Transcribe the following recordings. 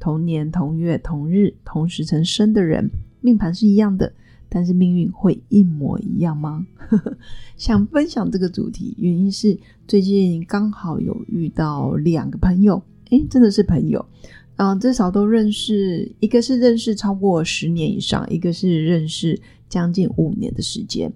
同年同月同日同时辰生的人，命盘是一样的，但是命运会一模一样吗？想分享这个主题，原因是最近刚好有遇到两个朋友，诶，真的是朋友，嗯，至少都认识，一个是认识超过十年以上，一个是认识将近五年的时间，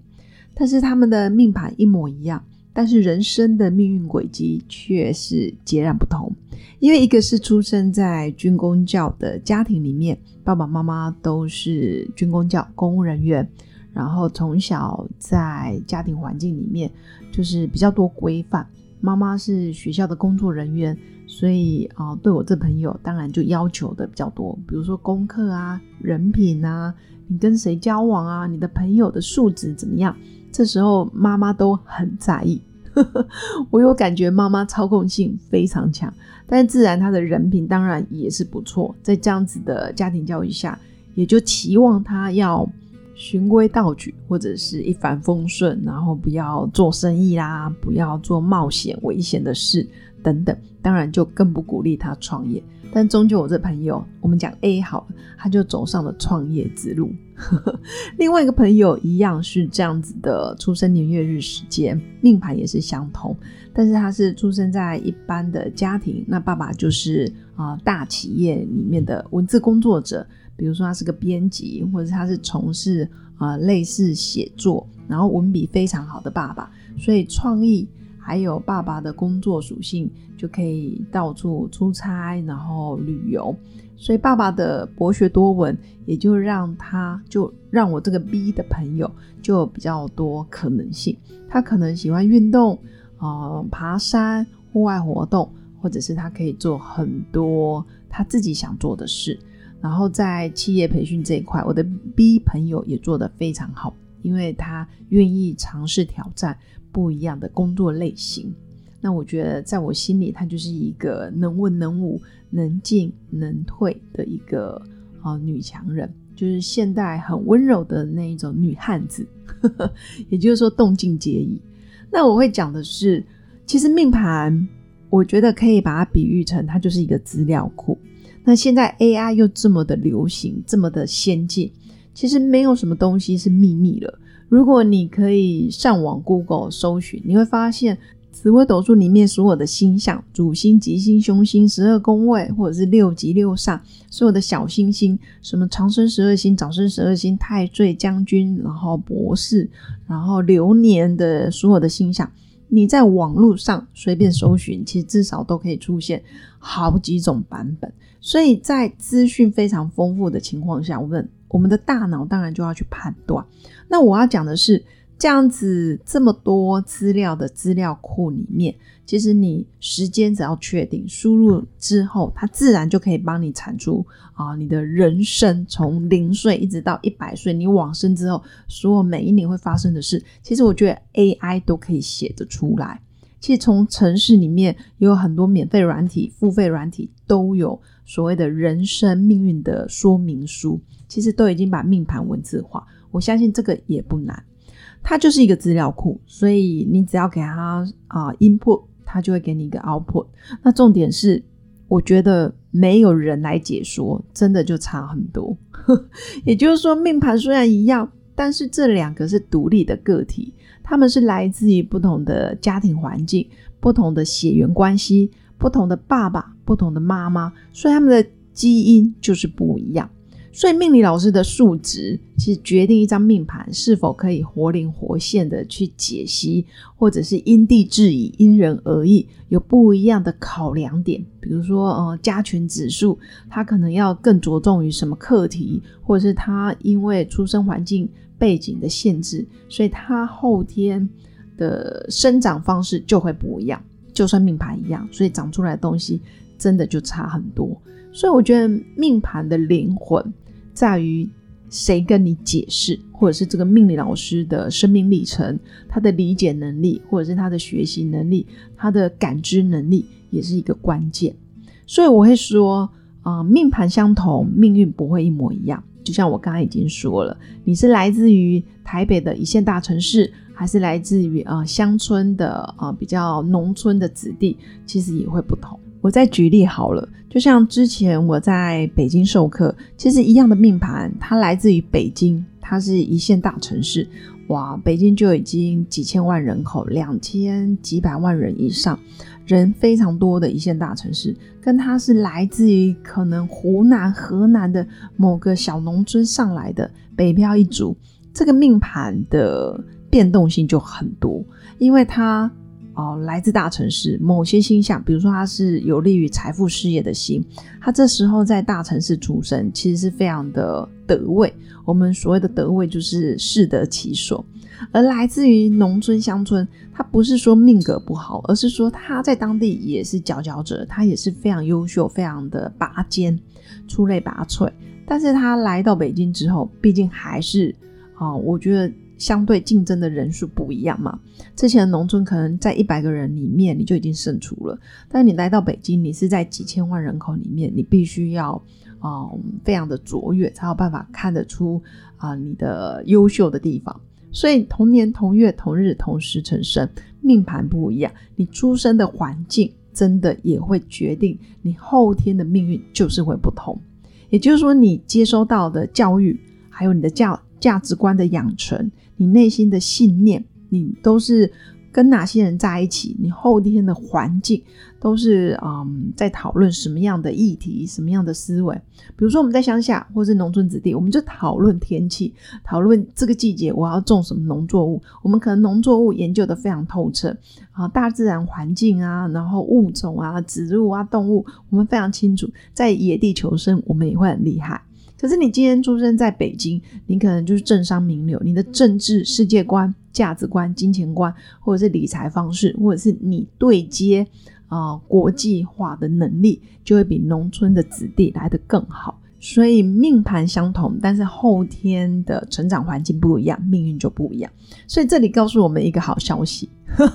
但是他们的命盘一模一样。但是人生的命运轨迹却是截然不同，因为一个是出生在军工教的家庭里面，爸爸妈妈都是军工教公务人员，然后从小在家庭环境里面就是比较多规范，妈妈是学校的工作人员，所以啊，对我这朋友当然就要求的比较多，比如说功课啊、人品啊、你跟谁交往啊、你的朋友的素质怎么样。这时候妈妈都很在意，我有感觉妈妈操控性非常强，但自然她的人品当然也是不错。在这样子的家庭教育下，也就期望她要循规蹈矩，或者是一帆风顺，然后不要做生意啦，不要做冒险危险的事等等。当然就更不鼓励她创业。但终究我这朋友，我们讲 A 好，他就走上了创业之路。另外一个朋友一样是这样子的，出生年月日时间命盘也是相同，但是他是出生在一般的家庭，那爸爸就是啊大企业里面的文字工作者，比如说他是个编辑，或者他是从事啊类似写作，然后文笔非常好的爸爸，所以创意。还有爸爸的工作属性，就可以到处出差，然后旅游。所以爸爸的博学多闻，也就让他就让我这个 B 的朋友就比较多可能性。他可能喜欢运动，呃，爬山、户外活动，或者是他可以做很多他自己想做的事。然后在企业培训这一块，我的 B 朋友也做得非常好，因为他愿意尝试挑战。不一样的工作类型，那我觉得在我心里，她就是一个能文能武、能进能退的一个啊女强人，就是现代很温柔的那一种女汉子，也就是说动静皆宜。那我会讲的是，其实命盘，我觉得可以把它比喻成，它就是一个资料库。那现在 AI 又这么的流行，这么的先进，其实没有什么东西是秘密了。如果你可以上网 Google 搜寻，你会发现紫微斗数里面所有的星象、主星、吉星、凶星、十二宫位，或者是六吉六煞，所有的小星星，什么长生十二星、早生十二星、太岁、将军，然后博士，然后流年的所有的星象，你在网络上随便搜寻，其实至少都可以出现好几种版本。所以在资讯非常丰富的情况下，我们我们的大脑当然就要去判断。那我要讲的是，这样子这么多资料的资料库里面，其实你时间只要确定输入之后，它自然就可以帮你产出啊，你的人生从零岁一直到一百岁，你往生之后，所有每一年会发生的事，其实我觉得 AI 都可以写得出来。其实从城市里面也有很多免费软体、付费软体都有所谓的人生命运的说明书，其实都已经把命盘文字化。我相信这个也不难，它就是一个资料库，所以你只要给它啊 input，它就会给你一个 output。那重点是，我觉得没有人来解说，真的就差很多。也就是说，命盘虽然一样，但是这两个是独立的个体，他们是来自于不同的家庭环境、不同的血缘关系、不同的爸爸、不同的妈妈，所以他们的基因就是不一样。所以命理老师的数值，其实决定一张命盘是否可以活灵活现的去解析，或者是因地制宜、因人而异，有不一样的考量点。比如说，呃，加权指数，它可能要更着重于什么课题，或者是他因为出生环境背景的限制，所以他后天的生长方式就会不一样。就算命盘一样，所以长出来的东西真的就差很多。所以我觉得命盘的灵魂在于谁跟你解释，或者是这个命理老师的生命历程，他的理解能力，或者是他的学习能力，他的感知能力也是一个关键。所以我会说，啊，命盘相同，命运不会一模一样。就像我刚刚已经说了，你是来自于台北的一线大城市，还是来自于啊乡村的啊比较农村的子弟，其实也会不同。我再举例好了，就像之前我在北京授课，其实一样的命盘，它来自于北京，它是一线大城市，哇，北京就已经几千万人口，两千几百万人以上，人非常多的一线大城市，跟它是来自于可能湖南、河南的某个小农村上来的北漂一族，这个命盘的变动性就很多，因为他。哦，来自大城市某些星象，比如说他是有利于财富事业的星，他这时候在大城市出生，其实是非常的得位。我们所谓的得位，就是适得其所。而来自于农村乡村，他不是说命格不好，而是说他在当地也是佼佼者，他也是非常优秀、非常的拔尖、出类拔萃。但是他来到北京之后，毕竟还是啊，我觉得。相对竞争的人数不一样嘛？之前农村可能在一百个人里面你就已经胜出了，但你来到北京，你是在几千万人口里面，你必须要啊非常的卓越，才有办法看得出啊你的优秀的地方。所以同年同月同日同时成生，命盘不一样，你出生的环境真的也会决定你后天的命运就是会不同。也就是说，你接收到的教育，还有你的价价值观的养成。你内心的信念，你都是跟哪些人在一起？你后天的环境都是嗯，在讨论什么样的议题，什么样的思维？比如说我们在乡下或是农村子弟，我们就讨论天气，讨论这个季节我要种什么农作物。我们可能农作物研究的非常透彻啊，大自然环境啊，然后物种啊、植物啊、动物，我们非常清楚。在野地求生，我们也会很厉害。可是你今天出生在北京，你可能就是政商名流，你的政治世界观、价值观、金钱观，或者是理财方式，或者是你对接啊国际化的能力，就会比农村的子弟来得更好。所以命盘相同，但是后天的成长环境不一样，命运就不一样。所以这里告诉我们一个好消息：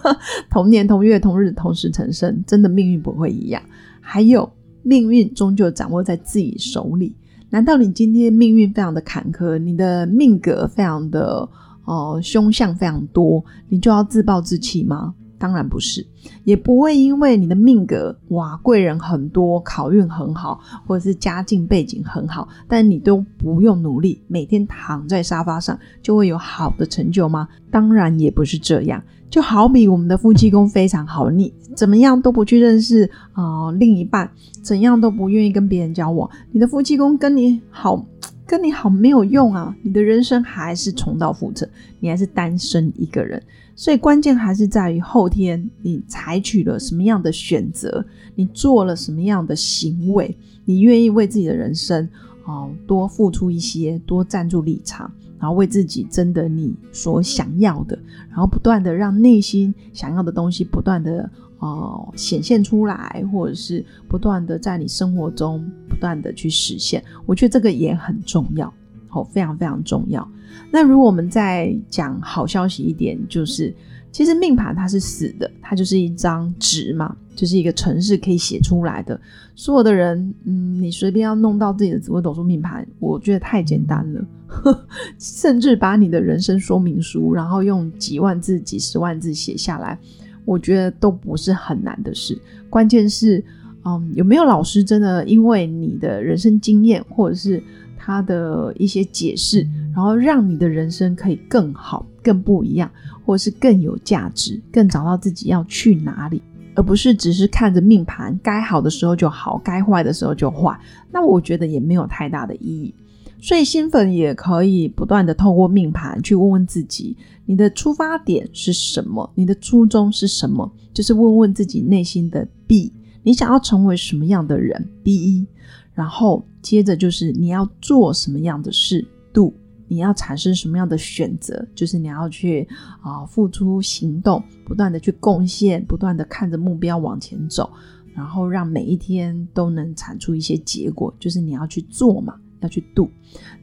同年同月同日同时成生，真的命运不会一样。还有，命运终究掌握在自己手里。难道你今天命运非常的坎坷，你的命格非常的哦凶相非常多，你就要自暴自弃吗？当然不是，也不会因为你的命格哇贵人很多，考运很好，或者是家境背景很好，但你都不用努力，每天躺在沙发上就会有好的成就吗？当然也不是这样。就好比我们的夫妻宫非常好，你怎么样都不去认识啊另一半，怎样都不愿意跟别人交往，你的夫妻宫跟你好，跟你好没有用啊！你的人生还是重蹈覆辙，你还是单身一个人。所以关键还是在于后天你采取了什么样的选择，你做了什么样的行为，你愿意为自己的人生哦多付出一些，多站住立场。然后为自己争得你所想要的，然后不断的让内心想要的东西不断的哦显现出来，或者是不断的在你生活中不断的去实现。我觉得这个也很重要，哦，非常非常重要。那如果我们再讲好消息一点，就是其实命盘它是死的，它就是一张纸嘛，就是一个城市可以写出来的。所有的人，嗯，你随便要弄到自己的紫微斗数命盘，我觉得太简单了。甚至把你的人生说明书，然后用几万字、几十万字写下来，我觉得都不是很难的事。关键是，嗯，有没有老师真的因为你的人生经验，或者是他的一些解释，然后让你的人生可以更好、更不一样，或者是更有价值，更找到自己要去哪里，而不是只是看着命盘，该好的时候就好，该坏的时候就坏。那我觉得也没有太大的意义。所以新粉也可以不断的透过命盘去问问自己，你的出发点是什么？你的初衷是什么？就是问问自己内心的 B，你想要成为什么样的人？B 一，然后接着就是你要做什么样的事？Do，你要产生什么样的选择？就是你要去啊付出行动，不断的去贡献，不断的看着目标往前走。然后让每一天都能产出一些结果，就是你要去做嘛，要去度，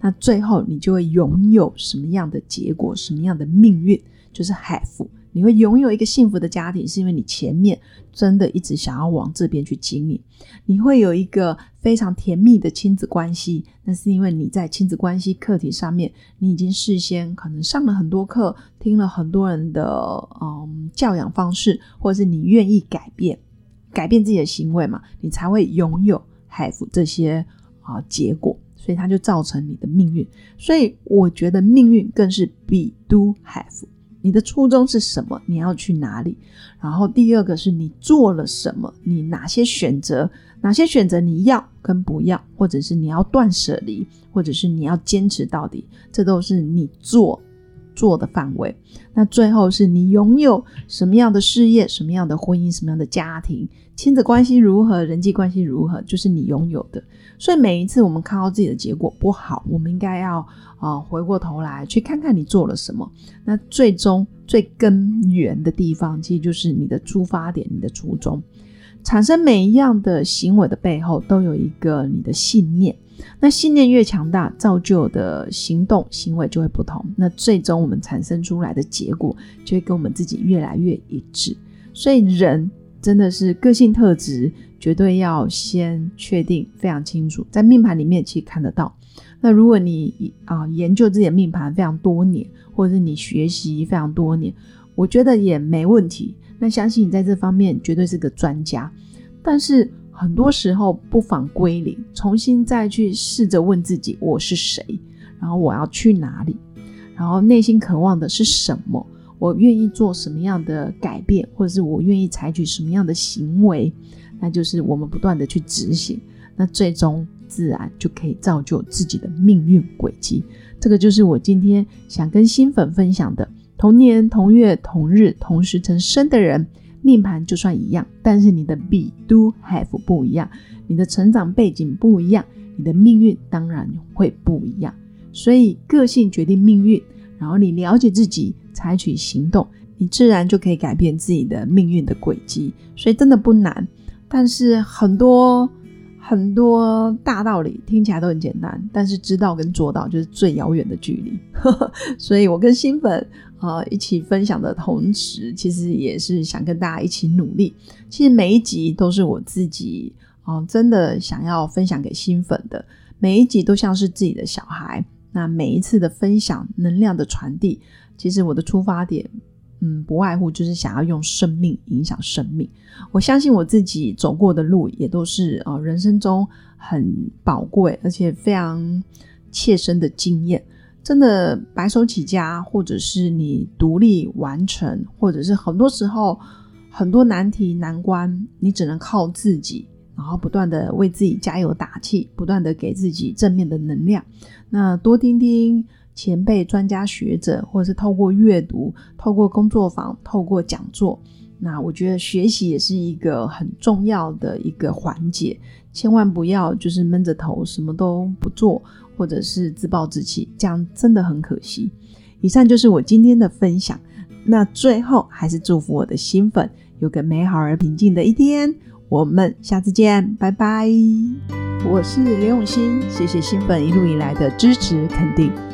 那最后你就会拥有什么样的结果，什么样的命运，就是 have。你会拥有一个幸福的家庭，是因为你前面真的一直想要往这边去经营。你会有一个非常甜蜜的亲子关系，那是因为你在亲子关系课题上面，你已经事先可能上了很多课，听了很多人的嗯教养方式，或者是你愿意改变，改变自己的行为嘛，你才会拥有 have 这些啊结果，所以它就造成你的命运。所以我觉得命运更是比 do have。你的初衷是什么？你要去哪里？然后第二个是你做了什么？你哪些选择？哪些选择你要跟不要？或者是你要断舍离？或者是你要坚持到底？这都是你做做的范围。那最后是你拥有什么样的事业？什么样的婚姻？什么样的家庭？亲子关系如何？人际关系如何？就是你拥有的。所以每一次我们看到自己的结果不好，我们应该要啊回过头来去看看你做了什么。那最终最根源的地方，其实就是你的出发点、你的初衷。产生每一样的行为的背后，都有一个你的信念。那信念越强大，造就的行动行为就会不同。那最终我们产生出来的结果，就会跟我们自己越来越一致。所以人真的是个性特质。绝对要先确定非常清楚，在命盘里面其实看得到。那如果你啊研究自己的命盘非常多年，或者是你学习非常多年，我觉得也没问题。那相信你在这方面绝对是个专家。但是很多时候不妨归零，重新再去试着问自己：我是谁？然后我要去哪里？然后内心渴望的是什么？我愿意做什么样的改变，或者是我愿意采取什么样的行为？那就是我们不断的去执行，那最终自然就可以造就自己的命运轨迹。这个就是我今天想跟新粉分享的：同年同月同日同时辰生的人，命盘就算一样，但是你的 be do have 不一样，你的成长背景不一样，你的命运当然会不一样。所以个性决定命运，然后你了解自己，采取行动，你自然就可以改变自己的命运的轨迹。所以真的不难。但是很多很多大道理听起来都很简单，但是知道跟做到就是最遥远的距离。所以我跟新粉呃一起分享的同时，其实也是想跟大家一起努力。其实每一集都是我自己哦，真的想要分享给新粉的，每一集都像是自己的小孩。那每一次的分享能量的传递，其实我的出发点。嗯，不外乎就是想要用生命影响生命。我相信我自己走过的路也都是呃人生中很宝贵而且非常切身的经验。真的白手起家，或者是你独立完成，或者是很多时候很多难题难关，你只能靠自己，然后不断的为自己加油打气，不断的给自己正面的能量。那多听听。前辈、专家学者，或者是透过阅读、透过工作坊、透过讲座，那我觉得学习也是一个很重要的一个环节。千万不要就是闷着头什么都不做，或者是自暴自弃，这样真的很可惜。以上就是我今天的分享。那最后还是祝福我的新粉有个美好而平静的一天。我们下次见，拜拜。我是刘永新，谢谢新粉一路以来的支持肯定。